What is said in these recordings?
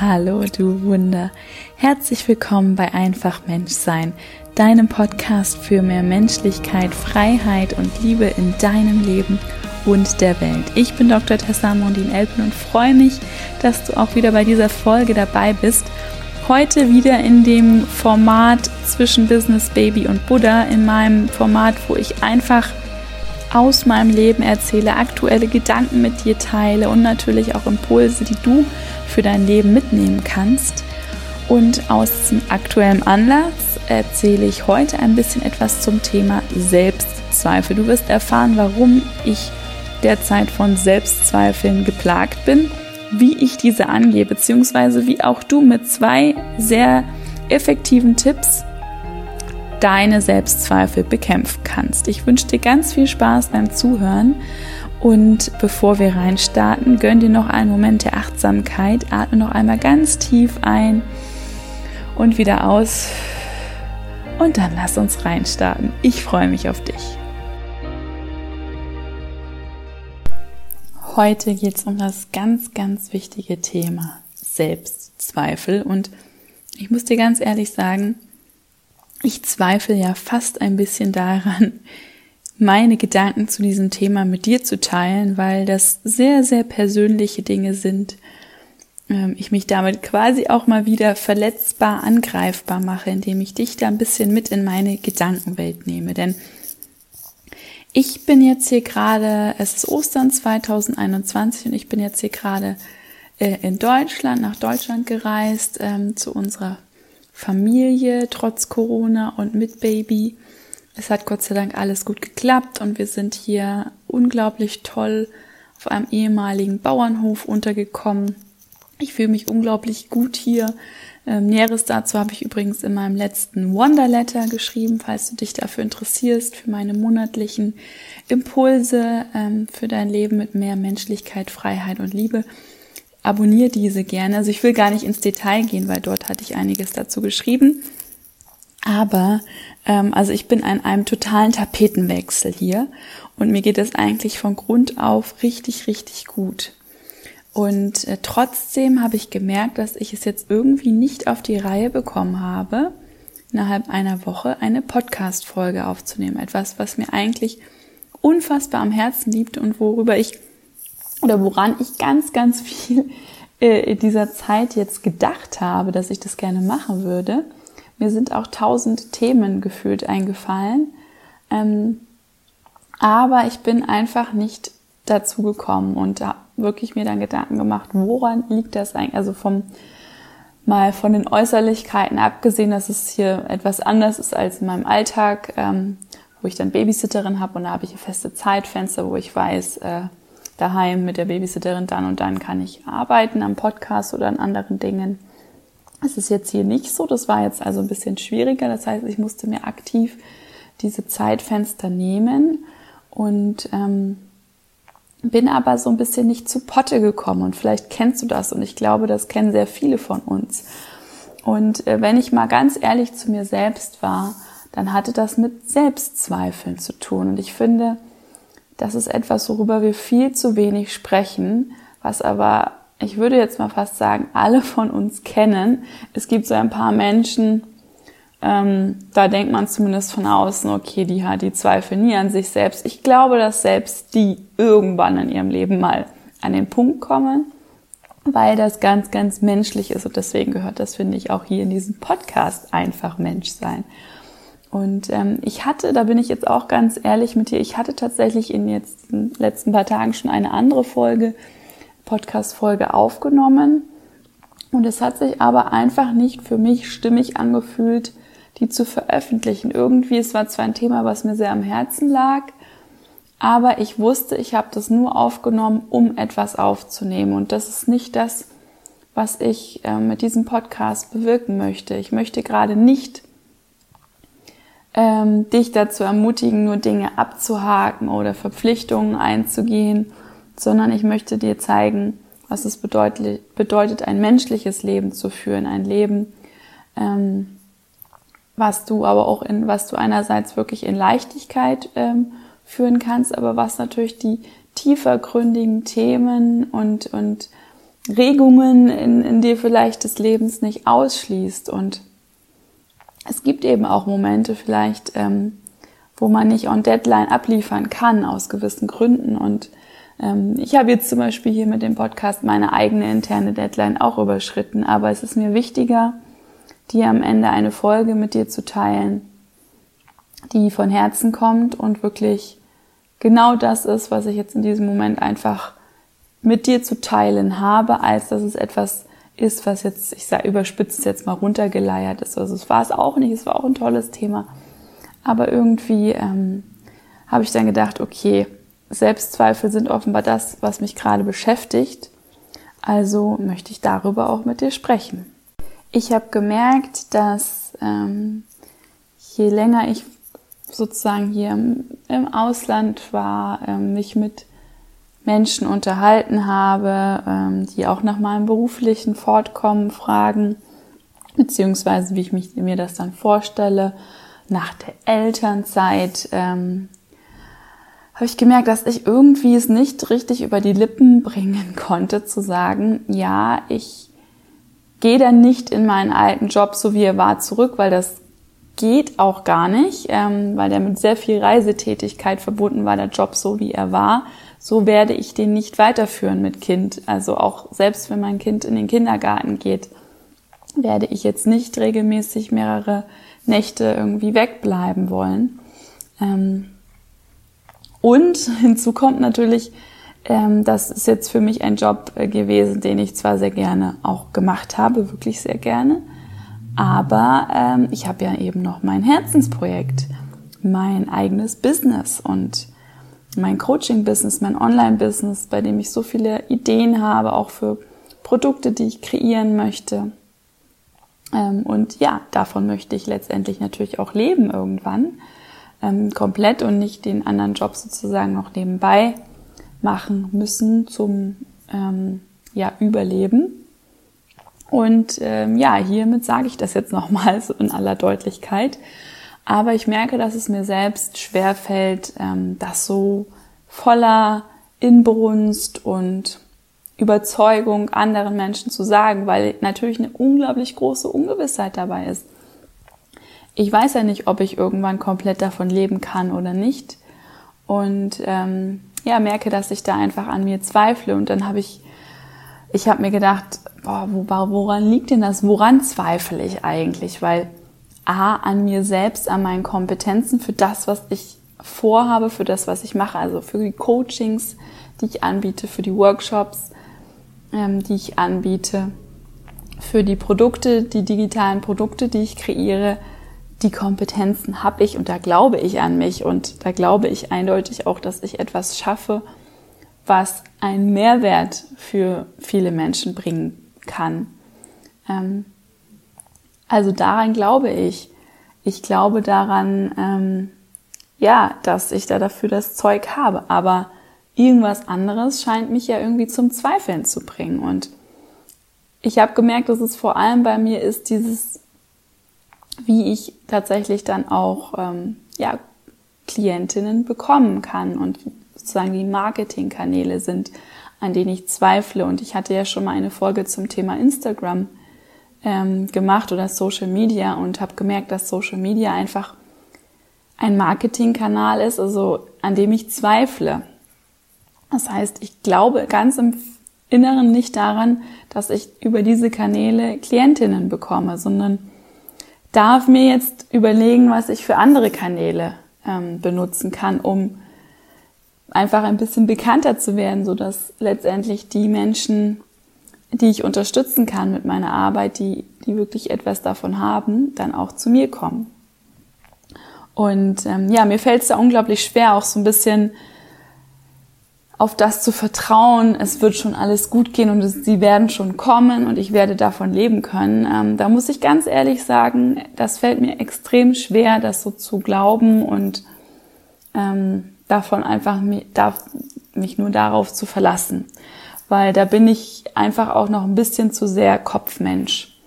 Hallo, du Wunder. Herzlich willkommen bei Einfach Menschsein, deinem Podcast für mehr Menschlichkeit, Freiheit und Liebe in deinem Leben und der Welt. Ich bin Dr. Tessa Mondin Elpen und freue mich, dass du auch wieder bei dieser Folge dabei bist. Heute wieder in dem Format zwischen Business Baby und Buddha, in meinem Format, wo ich einfach aus meinem Leben erzähle, aktuelle Gedanken mit dir teile und natürlich auch Impulse, die du für dein Leben mitnehmen kannst. Und aus diesem aktuellen Anlass erzähle ich heute ein bisschen etwas zum Thema Selbstzweifel. Du wirst erfahren, warum ich derzeit von Selbstzweifeln geplagt bin, wie ich diese angehe, beziehungsweise wie auch du mit zwei sehr effektiven Tipps deine Selbstzweifel bekämpfen kannst. Ich wünsche dir ganz viel Spaß beim Zuhören und bevor wir reinstarten, gönn dir noch einen Moment der Achtsamkeit, atme noch einmal ganz tief ein und wieder aus und dann lass uns reinstarten. Ich freue mich auf dich. Heute geht es um das ganz, ganz wichtige Thema Selbstzweifel und ich muss dir ganz ehrlich sagen, ich zweifle ja fast ein bisschen daran, meine Gedanken zu diesem Thema mit dir zu teilen, weil das sehr, sehr persönliche Dinge sind. Ähm, ich mich damit quasi auch mal wieder verletzbar angreifbar mache, indem ich dich da ein bisschen mit in meine Gedankenwelt nehme. Denn ich bin jetzt hier gerade, es ist Ostern 2021 und ich bin jetzt hier gerade äh, in Deutschland, nach Deutschland gereist, ähm, zu unserer Familie trotz Corona und mit Baby. Es hat Gott sei Dank alles gut geklappt und wir sind hier unglaublich toll auf einem ehemaligen Bauernhof untergekommen. Ich fühle mich unglaublich gut hier. Ähm, Näheres dazu habe ich übrigens in meinem letzten Wonder Letter geschrieben, falls du dich dafür interessierst, für meine monatlichen Impulse ähm, für dein Leben mit mehr Menschlichkeit, Freiheit und Liebe abonniere diese gerne. Also ich will gar nicht ins Detail gehen, weil dort hatte ich einiges dazu geschrieben. Aber ähm, also ich bin an einem totalen Tapetenwechsel hier und mir geht es eigentlich von Grund auf richtig, richtig gut. Und äh, trotzdem habe ich gemerkt, dass ich es jetzt irgendwie nicht auf die Reihe bekommen habe, innerhalb einer Woche eine Podcast-Folge aufzunehmen. Etwas, was mir eigentlich unfassbar am Herzen liegt und worüber ich oder woran ich ganz, ganz viel äh, in dieser Zeit jetzt gedacht habe, dass ich das gerne machen würde. Mir sind auch tausend Themen gefühlt eingefallen. Ähm, aber ich bin einfach nicht dazu gekommen und da wirklich mir dann Gedanken gemacht, woran liegt das eigentlich? Also vom mal von den Äußerlichkeiten abgesehen, dass es hier etwas anders ist als in meinem Alltag, ähm, wo ich dann Babysitterin habe und da habe ich feste Zeitfenster, wo ich weiß, äh, daheim mit der Babysitterin dann und dann kann ich arbeiten am Podcast oder an anderen Dingen. Es ist jetzt hier nicht so, das war jetzt also ein bisschen schwieriger. Das heißt, ich musste mir aktiv diese Zeitfenster nehmen und ähm, bin aber so ein bisschen nicht zu Potte gekommen. Und vielleicht kennst du das und ich glaube, das kennen sehr viele von uns. Und äh, wenn ich mal ganz ehrlich zu mir selbst war, dann hatte das mit Selbstzweifeln zu tun. Und ich finde, das ist etwas, worüber wir viel zu wenig sprechen, was aber, ich würde jetzt mal fast sagen, alle von uns kennen. Es gibt so ein paar Menschen, ähm, da denkt man zumindest von außen, okay, die hat die Zweifel nie an sich selbst. Ich glaube, dass selbst die irgendwann in ihrem Leben mal an den Punkt kommen, weil das ganz, ganz menschlich ist und deswegen gehört das, finde ich, auch hier in diesem Podcast einfach Mensch sein. Und ähm, ich hatte, da bin ich jetzt auch ganz ehrlich mit dir, ich hatte tatsächlich in jetzt den letzten paar Tagen schon eine andere Folge, Podcast-Folge aufgenommen. Und es hat sich aber einfach nicht für mich stimmig angefühlt, die zu veröffentlichen. Irgendwie, es war zwar ein Thema, was mir sehr am Herzen lag, aber ich wusste, ich habe das nur aufgenommen, um etwas aufzunehmen. Und das ist nicht das, was ich äh, mit diesem Podcast bewirken möchte. Ich möchte gerade nicht ähm, dich dazu ermutigen, nur Dinge abzuhaken oder Verpflichtungen einzugehen, sondern ich möchte dir zeigen, was es bedeutet, ein menschliches Leben zu führen, ein Leben, ähm, was du aber auch in, was du einerseits wirklich in Leichtigkeit ähm, führen kannst, aber was natürlich die tiefergründigen Themen und, und Regungen in, in dir vielleicht des Lebens nicht ausschließt. Und es gibt eben auch Momente vielleicht, ähm, wo man nicht on Deadline abliefern kann aus gewissen Gründen. Und ich habe jetzt zum Beispiel hier mit dem Podcast meine eigene interne Deadline auch überschritten. Aber es ist mir wichtiger, dir am Ende eine Folge mit dir zu teilen, die von Herzen kommt und wirklich genau das ist, was ich jetzt in diesem Moment einfach mit dir zu teilen habe, als dass es etwas ist, was jetzt, ich sage, überspitzt jetzt mal runtergeleiert ist. Also es war es auch nicht, es war auch ein tolles Thema. Aber irgendwie ähm, habe ich dann gedacht, okay, Selbstzweifel sind offenbar das, was mich gerade beschäftigt. Also möchte ich darüber auch mit dir sprechen. Ich habe gemerkt, dass ähm, je länger ich sozusagen hier im, Ausland war, ähm, mich mit Menschen unterhalten habe, ähm, die auch nach meinem beruflichen Fortkommen fragen, beziehungsweise wie ich mich, mir das dann vorstelle, nach der Elternzeit, ähm, habe ich gemerkt, dass ich irgendwie es nicht richtig über die Lippen bringen konnte, zu sagen, ja, ich gehe dann nicht in meinen alten Job, so wie er war, zurück, weil das geht auch gar nicht, ähm, weil der mit sehr viel Reisetätigkeit verbunden war, der Job so wie er war. So werde ich den nicht weiterführen mit Kind. Also auch selbst wenn mein Kind in den Kindergarten geht, werde ich jetzt nicht regelmäßig mehrere Nächte irgendwie wegbleiben wollen. Ähm, und hinzu kommt natürlich, ähm, das ist jetzt für mich ein Job äh, gewesen, den ich zwar sehr gerne auch gemacht habe, wirklich sehr gerne, aber ähm, ich habe ja eben noch mein Herzensprojekt, mein eigenes Business und mein Coaching-Business, mein Online-Business, bei dem ich so viele Ideen habe, auch für Produkte, die ich kreieren möchte. Ähm, und ja, davon möchte ich letztendlich natürlich auch leben irgendwann, ähm, komplett und nicht den anderen Job sozusagen noch nebenbei machen müssen zum ähm, ja, Überleben. Und ähm, ja, hiermit sage ich das jetzt nochmal so in aller Deutlichkeit. Aber ich merke, dass es mir selbst schwer fällt, ähm, das so voller Inbrunst und Überzeugung anderen Menschen zu sagen, weil natürlich eine unglaublich große Ungewissheit dabei ist. Ich weiß ja nicht, ob ich irgendwann komplett davon leben kann oder nicht. Und ähm, ja, merke, dass ich da einfach an mir zweifle. Und dann habe ich ich habe mir gedacht, boah, woran liegt denn das? Woran zweifle ich eigentlich? Weil A, an mir selbst, an meinen Kompetenzen für das, was ich vorhabe, für das, was ich mache, also für die Coachings, die ich anbiete, für die Workshops, ähm, die ich anbiete, für die Produkte, die digitalen Produkte, die ich kreiere, die Kompetenzen habe ich und da glaube ich an mich und da glaube ich eindeutig auch, dass ich etwas schaffe, was einen Mehrwert für viele Menschen bringen kann. Ähm, also daran glaube ich. Ich glaube daran, ähm, ja, dass ich da dafür das Zeug habe. Aber irgendwas anderes scheint mich ja irgendwie zum Zweifeln zu bringen. Und ich habe gemerkt, dass es vor allem bei mir ist dieses, wie ich tatsächlich dann auch ähm, ja, Klientinnen bekommen kann und sozusagen die Marketingkanäle sind, an denen ich zweifle. Und ich hatte ja schon mal eine Folge zum Thema Instagram ähm, gemacht oder Social Media und habe gemerkt, dass Social Media einfach ein Marketingkanal ist, also an dem ich zweifle. Das heißt, ich glaube ganz im Inneren nicht daran, dass ich über diese Kanäle Klientinnen bekomme, sondern darf mir jetzt überlegen, was ich für andere Kanäle ähm, benutzen kann, um einfach ein bisschen bekannter zu werden, so dass letztendlich die Menschen, die ich unterstützen kann mit meiner Arbeit, die, die wirklich etwas davon haben, dann auch zu mir kommen. Und ähm, ja, mir fällt es da unglaublich schwer, auch so ein bisschen auf das zu vertrauen, es wird schon alles gut gehen und es, sie werden schon kommen und ich werde davon leben können. Ähm, da muss ich ganz ehrlich sagen, das fällt mir extrem schwer, das so zu glauben und ähm, davon einfach mich nur darauf zu verlassen. Weil da bin ich einfach auch noch ein bisschen zu sehr Kopfmensch,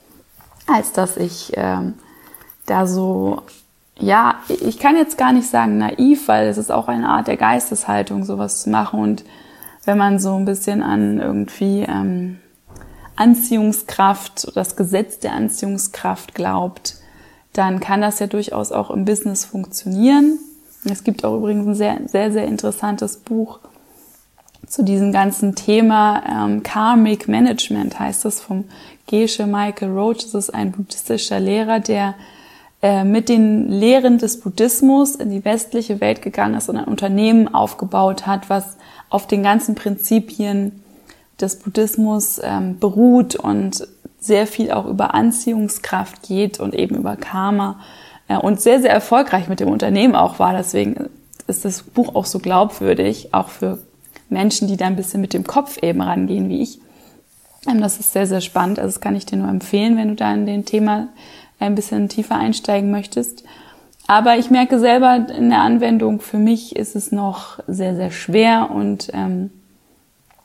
als dass ich ähm, da so, ja, ich kann jetzt gar nicht sagen naiv, weil es ist auch eine Art der Geisteshaltung, sowas zu machen. Und wenn man so ein bisschen an irgendwie, ähm, Anziehungskraft, das Gesetz der Anziehungskraft glaubt, dann kann das ja durchaus auch im Business funktionieren. Es gibt auch übrigens ein sehr, sehr, sehr interessantes Buch zu diesem ganzen Thema ähm, Karmic Management, heißt das vom Geshe Michael Roach. Das ist ein buddhistischer Lehrer, der mit den Lehren des Buddhismus in die westliche Welt gegangen ist und ein Unternehmen aufgebaut hat, was auf den ganzen Prinzipien des Buddhismus ähm, beruht und sehr viel auch über Anziehungskraft geht und eben über Karma äh, und sehr, sehr erfolgreich mit dem Unternehmen auch war. Deswegen ist das Buch auch so glaubwürdig, auch für Menschen, die da ein bisschen mit dem Kopf eben rangehen, wie ich. Ähm, das ist sehr, sehr spannend. Also das kann ich dir nur empfehlen, wenn du da in den Thema ein bisschen tiefer einsteigen möchtest. Aber ich merke selber in der Anwendung, für mich ist es noch sehr, sehr schwer und ähm,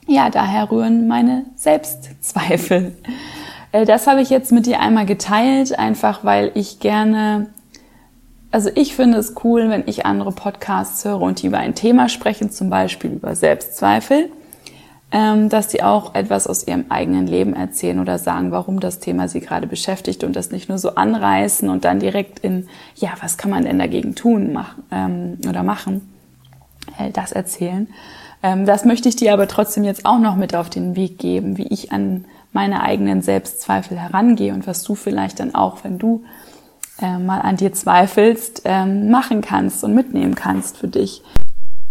ja, daher rühren meine Selbstzweifel. Äh, das habe ich jetzt mit dir einmal geteilt, einfach weil ich gerne, also ich finde es cool, wenn ich andere Podcasts höre und die über ein Thema sprechen, zum Beispiel über Selbstzweifel, dass die auch etwas aus ihrem eigenen Leben erzählen oder sagen, warum das Thema sie gerade beschäftigt und das nicht nur so anreißen und dann direkt in, ja, was kann man denn dagegen tun machen, ähm, oder machen, äh, das erzählen. Ähm, das möchte ich dir aber trotzdem jetzt auch noch mit auf den Weg geben, wie ich an meine eigenen Selbstzweifel herangehe und was du vielleicht dann auch, wenn du äh, mal an dir zweifelst, ähm, machen kannst und mitnehmen kannst für dich.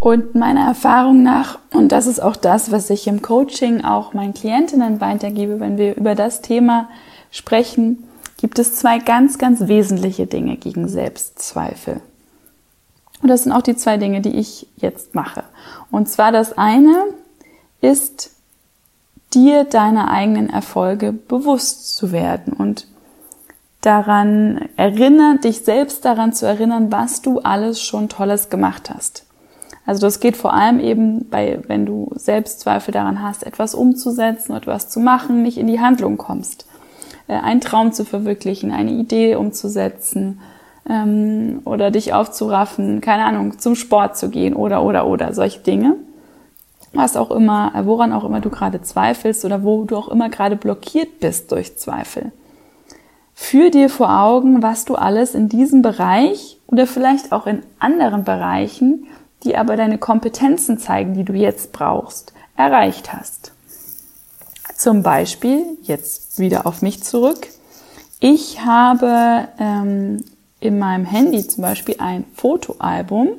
Und meiner Erfahrung nach, und das ist auch das, was ich im Coaching auch meinen Klientinnen weitergebe, wenn wir über das Thema sprechen, gibt es zwei ganz, ganz wesentliche Dinge gegen Selbstzweifel. Und das sind auch die zwei Dinge, die ich jetzt mache. Und zwar das eine ist dir deine eigenen Erfolge bewusst zu werden und daran erinnern, dich selbst daran zu erinnern, was du alles schon Tolles gemacht hast. Also das geht vor allem eben bei, wenn du Selbstzweifel daran hast, etwas umzusetzen, etwas zu machen, nicht in die Handlung kommst, äh, einen Traum zu verwirklichen, eine Idee umzusetzen ähm, oder dich aufzuraffen, keine Ahnung, zum Sport zu gehen oder oder oder solche Dinge was auch immer, woran auch immer du gerade zweifelst oder wo du auch immer gerade blockiert bist durch Zweifel. Führ dir vor Augen, was du alles in diesem Bereich oder vielleicht auch in anderen Bereichen, die aber deine Kompetenzen zeigen, die du jetzt brauchst, erreicht hast. Zum Beispiel, jetzt wieder auf mich zurück, ich habe ähm, in meinem Handy zum Beispiel ein Fotoalbum,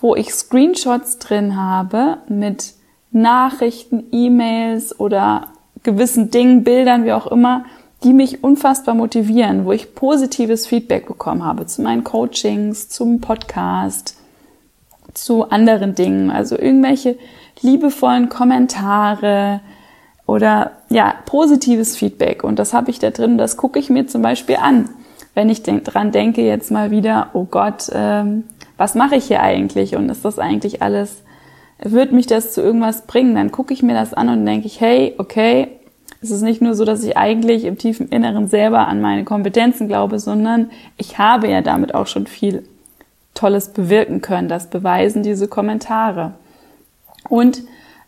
wo ich Screenshots drin habe mit Nachrichten, E-Mails oder gewissen Dingen, Bildern, wie auch immer, die mich unfassbar motivieren, wo ich positives Feedback bekommen habe zu meinen Coachings, zum Podcast, zu anderen Dingen, also irgendwelche liebevollen Kommentare oder ja, positives Feedback. Und das habe ich da drin, das gucke ich mir zum Beispiel an. Wenn ich dran denke, jetzt mal wieder, oh Gott, ähm, was mache ich hier eigentlich und ist das eigentlich alles, wird mich das zu irgendwas bringen? Dann gucke ich mir das an und denke ich, hey, okay, es ist nicht nur so, dass ich eigentlich im tiefen Inneren selber an meine Kompetenzen glaube, sondern ich habe ja damit auch schon viel Tolles bewirken können. Das beweisen diese Kommentare. Und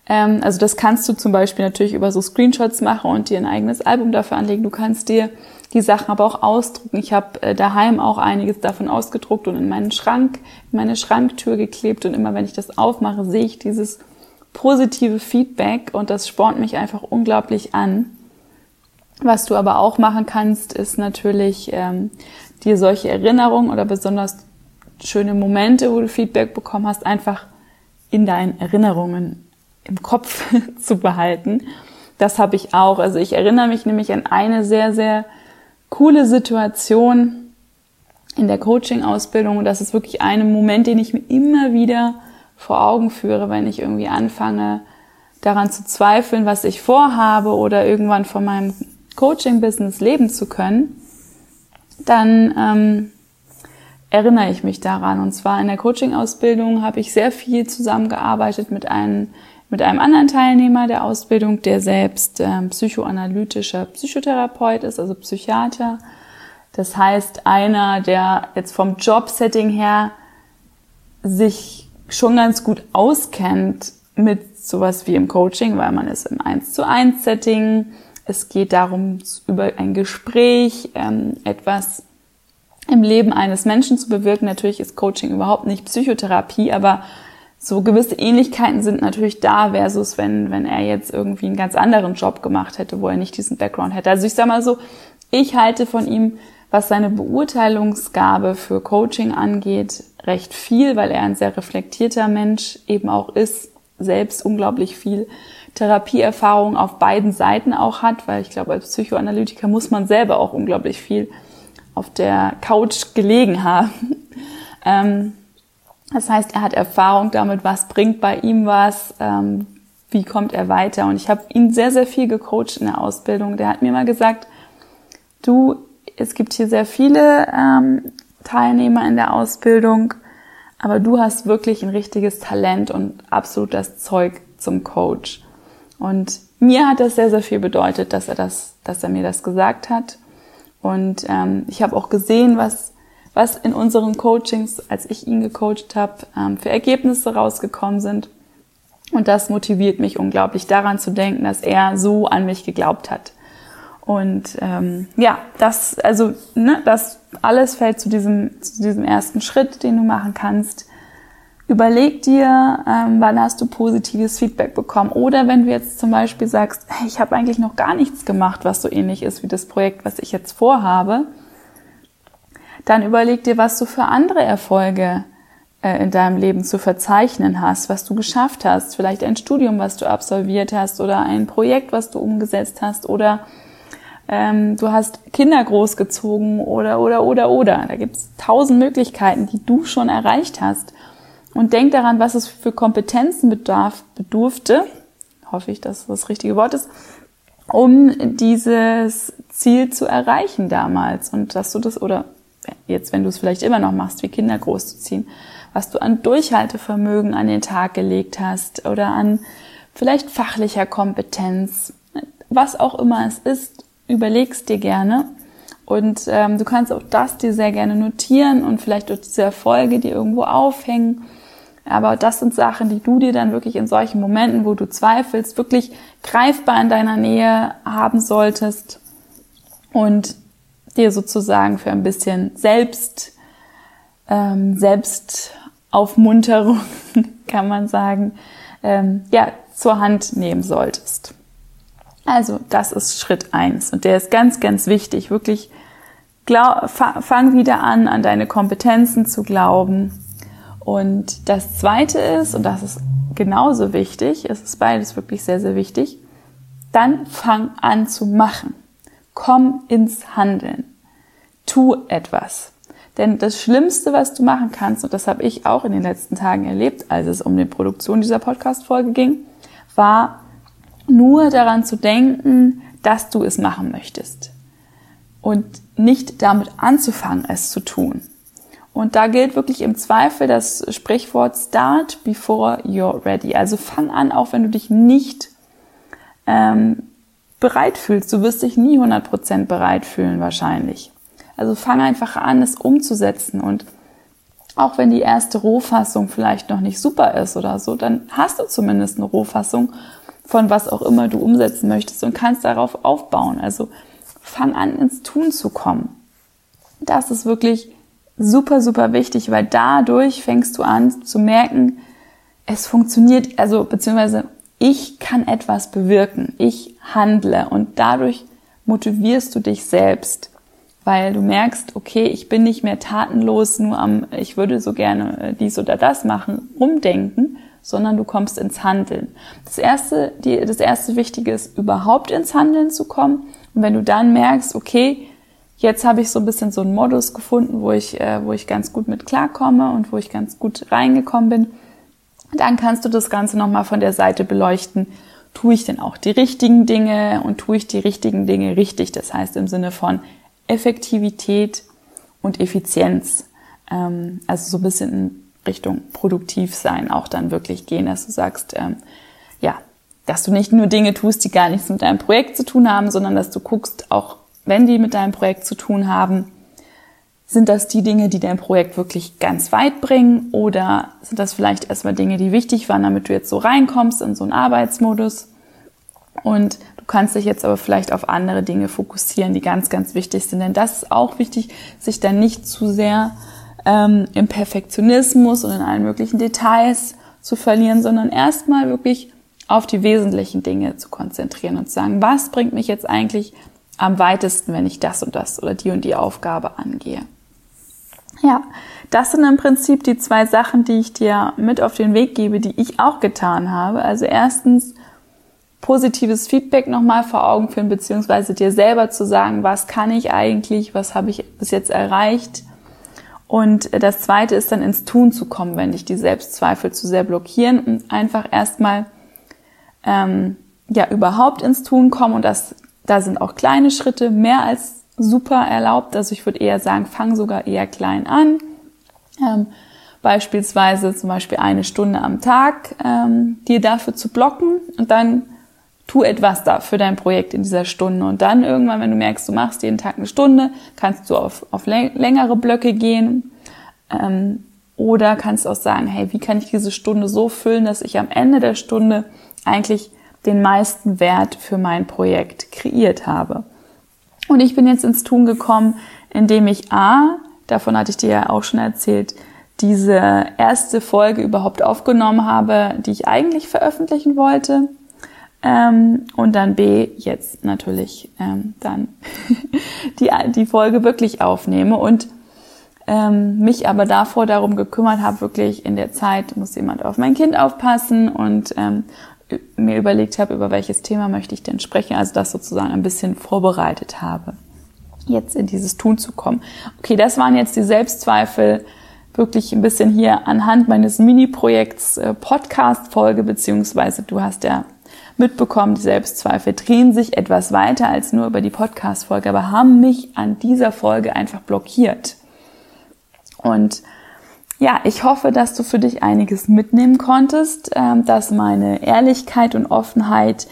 ähm, also das kannst du zum Beispiel natürlich über so Screenshots machen und dir ein eigenes Album dafür anlegen. Du kannst dir die Sachen aber auch ausdrucken. Ich habe äh, daheim auch einiges davon ausgedruckt und in meinen Schrank, in meine Schranktür geklebt und immer wenn ich das aufmache, sehe ich dieses positive Feedback und das spornt mich einfach unglaublich an. Was du aber auch machen kannst, ist natürlich ähm, dir solche Erinnerungen oder besonders schöne Momente, wo du Feedback bekommen hast, einfach in deinen Erinnerungen im Kopf zu behalten. Das habe ich auch. Also ich erinnere mich nämlich an eine sehr, sehr coole Situation in der Coaching-Ausbildung und das ist wirklich ein Moment, den ich mir immer wieder vor Augen führe, wenn ich irgendwie anfange, daran zu zweifeln, was ich vorhabe oder irgendwann von meinem Coaching-Business leben zu können, dann ähm, erinnere ich mich daran. Und zwar in der Coaching-Ausbildung habe ich sehr viel zusammengearbeitet mit einem mit einem anderen Teilnehmer der Ausbildung, der selbst ähm, psychoanalytischer Psychotherapeut ist, also Psychiater. Das heißt, einer, der jetzt vom Jobsetting her sich schon ganz gut auskennt mit sowas wie im Coaching, weil man ist im 1 zu 1 Setting, Es geht darum, über ein Gespräch ähm, etwas im Leben eines Menschen zu bewirken. Natürlich ist Coaching überhaupt nicht Psychotherapie, aber so gewisse Ähnlichkeiten sind natürlich da versus wenn, wenn er jetzt irgendwie einen ganz anderen Job gemacht hätte, wo er nicht diesen Background hätte. Also ich sag mal so, ich halte von ihm, was seine Beurteilungsgabe für Coaching angeht, recht viel, weil er ein sehr reflektierter Mensch eben auch ist, selbst unglaublich viel Therapieerfahrung auf beiden Seiten auch hat, weil ich glaube, als Psychoanalytiker muss man selber auch unglaublich viel auf der Couch gelegen haben. Ähm, das heißt, er hat Erfahrung damit, was bringt bei ihm was, ähm, wie kommt er weiter. Und ich habe ihn sehr, sehr viel gecoacht in der Ausbildung. Der hat mir mal gesagt, du, es gibt hier sehr viele ähm, Teilnehmer in der Ausbildung, aber du hast wirklich ein richtiges Talent und absolut das Zeug zum Coach. Und mir hat das sehr, sehr viel bedeutet, dass er das, dass er mir das gesagt hat. Und ähm, ich habe auch gesehen, was, was in unseren Coachings, als ich ihn gecoacht habe, ähm, für Ergebnisse rausgekommen sind. Und das motiviert mich unglaublich daran zu denken, dass er so an mich geglaubt hat. Und ähm, ja, das, also, ne, das alles fällt zu diesem, zu diesem ersten Schritt, den du machen kannst. Überleg dir, ähm, wann hast du positives Feedback bekommen. Oder wenn du jetzt zum Beispiel sagst, hey, ich habe eigentlich noch gar nichts gemacht, was so ähnlich ist wie das Projekt, was ich jetzt vorhabe, dann überleg dir, was du für andere Erfolge äh, in deinem Leben zu verzeichnen hast, was du geschafft hast. Vielleicht ein Studium, was du absolviert hast oder ein Projekt, was du umgesetzt hast oder ähm, du hast Kinder großgezogen oder, oder, oder, oder. Da gibt es tausend Möglichkeiten, die du schon erreicht hast. Und denk daran, was es für Kompetenzen bedarf, bedurfte, hoffe ich, dass das, richtige Wort ist, um dieses Ziel zu erreichen damals. Und dass du das, oder jetzt, wenn du es vielleicht immer noch machst, wie Kinder großzuziehen, was du an Durchhaltevermögen an den Tag gelegt hast oder an vielleicht fachlicher Kompetenz, was auch immer es ist, überlegst dir gerne. Und ähm, du kannst auch das dir sehr gerne notieren und vielleicht durch diese Erfolge dir irgendwo aufhängen. Aber das sind Sachen, die du dir dann wirklich in solchen Momenten, wo du zweifelst, wirklich greifbar in deiner Nähe haben solltest und dir sozusagen für ein bisschen Selbst, ähm, Selbstaufmunterung, kann man sagen, ähm, ja, zur Hand nehmen solltest. Also das ist Schritt eins und der ist ganz, ganz wichtig. Wirklich glaub, fang wieder an, an deine Kompetenzen zu glauben. Und das zweite ist, und das ist genauso wichtig, es ist beides wirklich sehr, sehr wichtig, dann fang an zu machen. Komm ins Handeln. Tu etwas. Denn das Schlimmste, was du machen kannst, und das habe ich auch in den letzten Tagen erlebt, als es um die Produktion dieser Podcast-Folge ging, war nur daran zu denken, dass du es machen möchtest und nicht damit anzufangen, es zu tun. Und da gilt wirklich im Zweifel das Sprichwort Start before you're ready. Also fang an, auch wenn du dich nicht ähm, bereit fühlst. Du wirst dich nie 100% bereit fühlen wahrscheinlich. Also fang einfach an, es umzusetzen und auch wenn die erste Rohfassung vielleicht noch nicht super ist oder so, dann hast du zumindest eine Rohfassung von was auch immer du umsetzen möchtest und kannst darauf aufbauen. Also fang an, ins Tun zu kommen. Das ist wirklich super, super wichtig, weil dadurch fängst du an zu merken, es funktioniert, also beziehungsweise ich kann etwas bewirken, ich handle und dadurch motivierst du dich selbst, weil du merkst, okay, ich bin nicht mehr tatenlos nur am, ich würde so gerne äh, dies oder das machen, umdenken, sondern du kommst ins Handeln. Das erste, die, das erste Wichtige ist, überhaupt ins Handeln zu kommen. Und wenn du dann merkst, okay, jetzt habe ich so ein bisschen so einen Modus gefunden, wo ich, äh, wo ich ganz gut mit klarkomme und wo ich ganz gut reingekommen bin, dann kannst du das Ganze nochmal von der Seite beleuchten. Tue ich denn auch die richtigen Dinge und tue ich die richtigen Dinge richtig? Das heißt im Sinne von Effektivität und Effizienz. Ähm, also so ein bisschen Richtung produktiv sein auch dann wirklich gehen, dass du sagst, ähm, ja, dass du nicht nur Dinge tust, die gar nichts mit deinem Projekt zu tun haben, sondern dass du guckst, auch wenn die mit deinem Projekt zu tun haben, sind das die Dinge, die dein Projekt wirklich ganz weit bringen oder sind das vielleicht erstmal Dinge, die wichtig waren, damit du jetzt so reinkommst in so einen Arbeitsmodus? Und Du kannst dich jetzt aber vielleicht auf andere Dinge fokussieren, die ganz, ganz wichtig sind. Denn das ist auch wichtig, sich dann nicht zu sehr ähm, im Perfektionismus und in allen möglichen Details zu verlieren, sondern erstmal wirklich auf die wesentlichen Dinge zu konzentrieren und zu sagen, was bringt mich jetzt eigentlich am weitesten, wenn ich das und das oder die und die Aufgabe angehe. Ja, das sind im Prinzip die zwei Sachen, die ich dir mit auf den Weg gebe, die ich auch getan habe. Also erstens positives Feedback nochmal vor Augen führen, beziehungsweise dir selber zu sagen, was kann ich eigentlich, was habe ich bis jetzt erreicht. Und das zweite ist dann ins Tun zu kommen, wenn dich die Selbstzweifel zu sehr blockieren und einfach erstmal ähm, ja überhaupt ins Tun kommen und das da sind auch kleine Schritte mehr als super erlaubt. Also ich würde eher sagen, fang sogar eher klein an. Ähm, beispielsweise zum Beispiel eine Stunde am Tag ähm, dir dafür zu blocken und dann tu etwas da für dein Projekt in dieser Stunde. Und dann irgendwann, wenn du merkst, du machst jeden Tag eine Stunde, kannst du auf, auf längere Blöcke gehen. Ähm, oder kannst auch sagen, hey, wie kann ich diese Stunde so füllen, dass ich am Ende der Stunde eigentlich den meisten Wert für mein Projekt kreiert habe. Und ich bin jetzt ins Tun gekommen, indem ich A, davon hatte ich dir ja auch schon erzählt, diese erste Folge überhaupt aufgenommen habe, die ich eigentlich veröffentlichen wollte. Ähm, und dann B, jetzt natürlich ähm, dann die, die Folge wirklich aufnehme und ähm, mich aber davor darum gekümmert habe, wirklich in der Zeit muss jemand auf mein Kind aufpassen und ähm, mir überlegt habe, über welches Thema möchte ich denn sprechen, also das sozusagen ein bisschen vorbereitet habe, jetzt in dieses Tun zu kommen. Okay, das waren jetzt die Selbstzweifel, wirklich ein bisschen hier anhand meines Mini-Projekts äh, Podcast-Folge, beziehungsweise du hast ja mitbekommen, die Selbstzweifel drehen sich etwas weiter als nur über die Podcast-Folge, aber haben mich an dieser Folge einfach blockiert. Und ja, ich hoffe, dass du für dich einiges mitnehmen konntest, ähm, dass meine Ehrlichkeit und Offenheit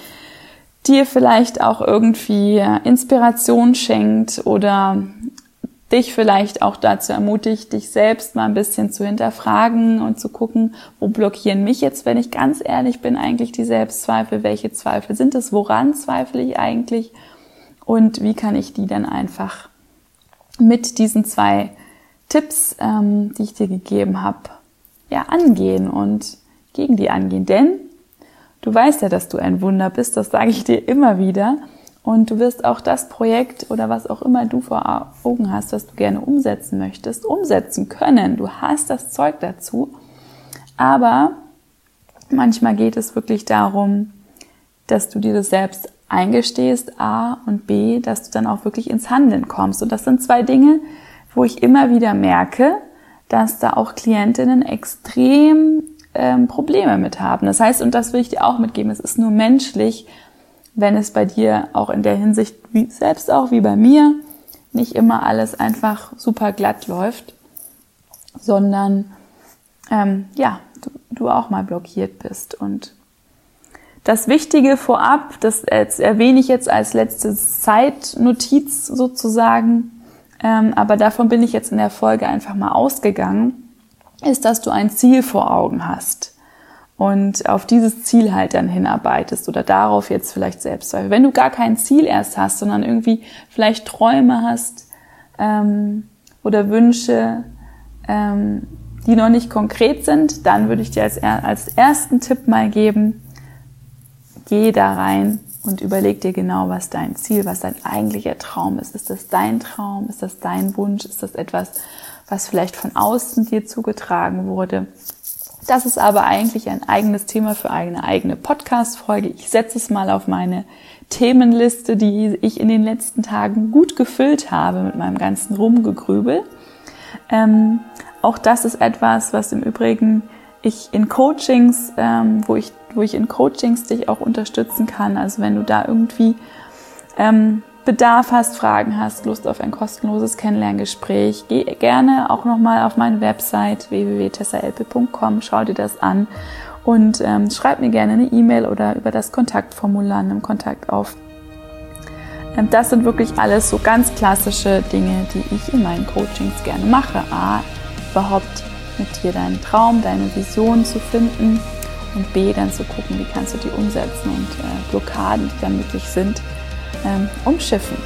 dir vielleicht auch irgendwie Inspiration schenkt oder dich vielleicht auch dazu ermutigt, dich selbst mal ein bisschen zu hinterfragen und zu gucken, wo blockieren mich jetzt, wenn ich ganz ehrlich bin, eigentlich die Selbstzweifel, welche Zweifel sind es, woran zweifle ich eigentlich? Und wie kann ich die dann einfach mit diesen zwei Tipps, ähm, die ich dir gegeben habe, ja, angehen und gegen die angehen. Denn du weißt ja, dass du ein Wunder bist, das sage ich dir immer wieder. Und du wirst auch das Projekt oder was auch immer du vor Augen hast, was du gerne umsetzen möchtest, umsetzen können. Du hast das Zeug dazu. Aber manchmal geht es wirklich darum, dass du dir das selbst eingestehst, A und B, dass du dann auch wirklich ins Handeln kommst. Und das sind zwei Dinge, wo ich immer wieder merke, dass da auch Klientinnen extrem ähm, Probleme mit haben. Das heißt, und das will ich dir auch mitgeben, es ist nur menschlich, wenn es bei dir auch in der Hinsicht, wie, selbst auch wie bei mir, nicht immer alles einfach super glatt läuft, sondern ähm, ja, du, du auch mal blockiert bist. Und das Wichtige vorab, das erwähne ich jetzt als letzte Zeitnotiz sozusagen, ähm, aber davon bin ich jetzt in der Folge einfach mal ausgegangen, ist, dass du ein Ziel vor Augen hast und auf dieses Ziel halt dann hinarbeitest oder darauf jetzt vielleicht selbst. Wenn du gar kein Ziel erst hast, sondern irgendwie vielleicht Träume hast ähm, oder Wünsche, ähm, die noch nicht konkret sind, dann würde ich dir als, als ersten Tipp mal geben, geh da rein und überleg dir genau, was dein Ziel, was dein eigentlicher Traum ist. Ist das dein Traum? Ist das dein Wunsch? Ist das etwas, was vielleicht von außen dir zugetragen wurde? Das ist aber eigentlich ein eigenes Thema für eine eigene Podcast-Folge. Ich setze es mal auf meine Themenliste, die ich in den letzten Tagen gut gefüllt habe mit meinem ganzen Rumgegrübel. Ähm, auch das ist etwas, was im Übrigen ich in Coachings, ähm, wo ich wo ich in Coachings dich auch unterstützen kann. Also wenn du da irgendwie ähm, Bedarf hast, Fragen hast, Lust auf ein kostenloses Kennenlerngespräch, geh gerne auch nochmal auf meine Website www.tessaelpe.com, schau dir das an und ähm, schreib mir gerne eine E-Mail oder über das Kontaktformular einen Kontakt auf. Ähm, das sind wirklich alles so ganz klassische Dinge, die ich in meinen Coachings gerne mache. A, überhaupt mit dir deinen Traum, deine Vision zu finden und B, dann zu gucken, wie kannst du die umsetzen und äh, Blockaden, die dann möglich sind, ähm, umschiffen.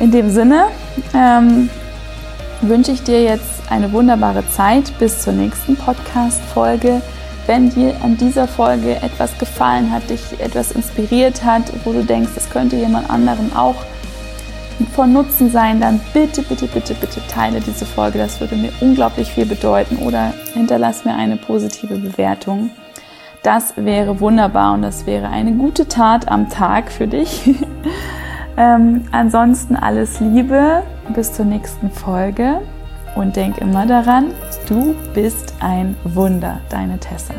In dem Sinne ähm, wünsche ich dir jetzt eine wunderbare Zeit bis zur nächsten Podcast-Folge. Wenn dir an dieser Folge etwas gefallen hat, dich etwas inspiriert hat, wo du denkst, es könnte jemand anderen auch von Nutzen sein, dann bitte, bitte, bitte, bitte teile diese Folge. Das würde mir unglaublich viel bedeuten oder hinterlass mir eine positive Bewertung. Das wäre wunderbar und das wäre eine gute Tat am Tag für dich. ähm, ansonsten alles Liebe, bis zur nächsten Folge und denk immer daran, du bist ein Wunder, deine Tessa.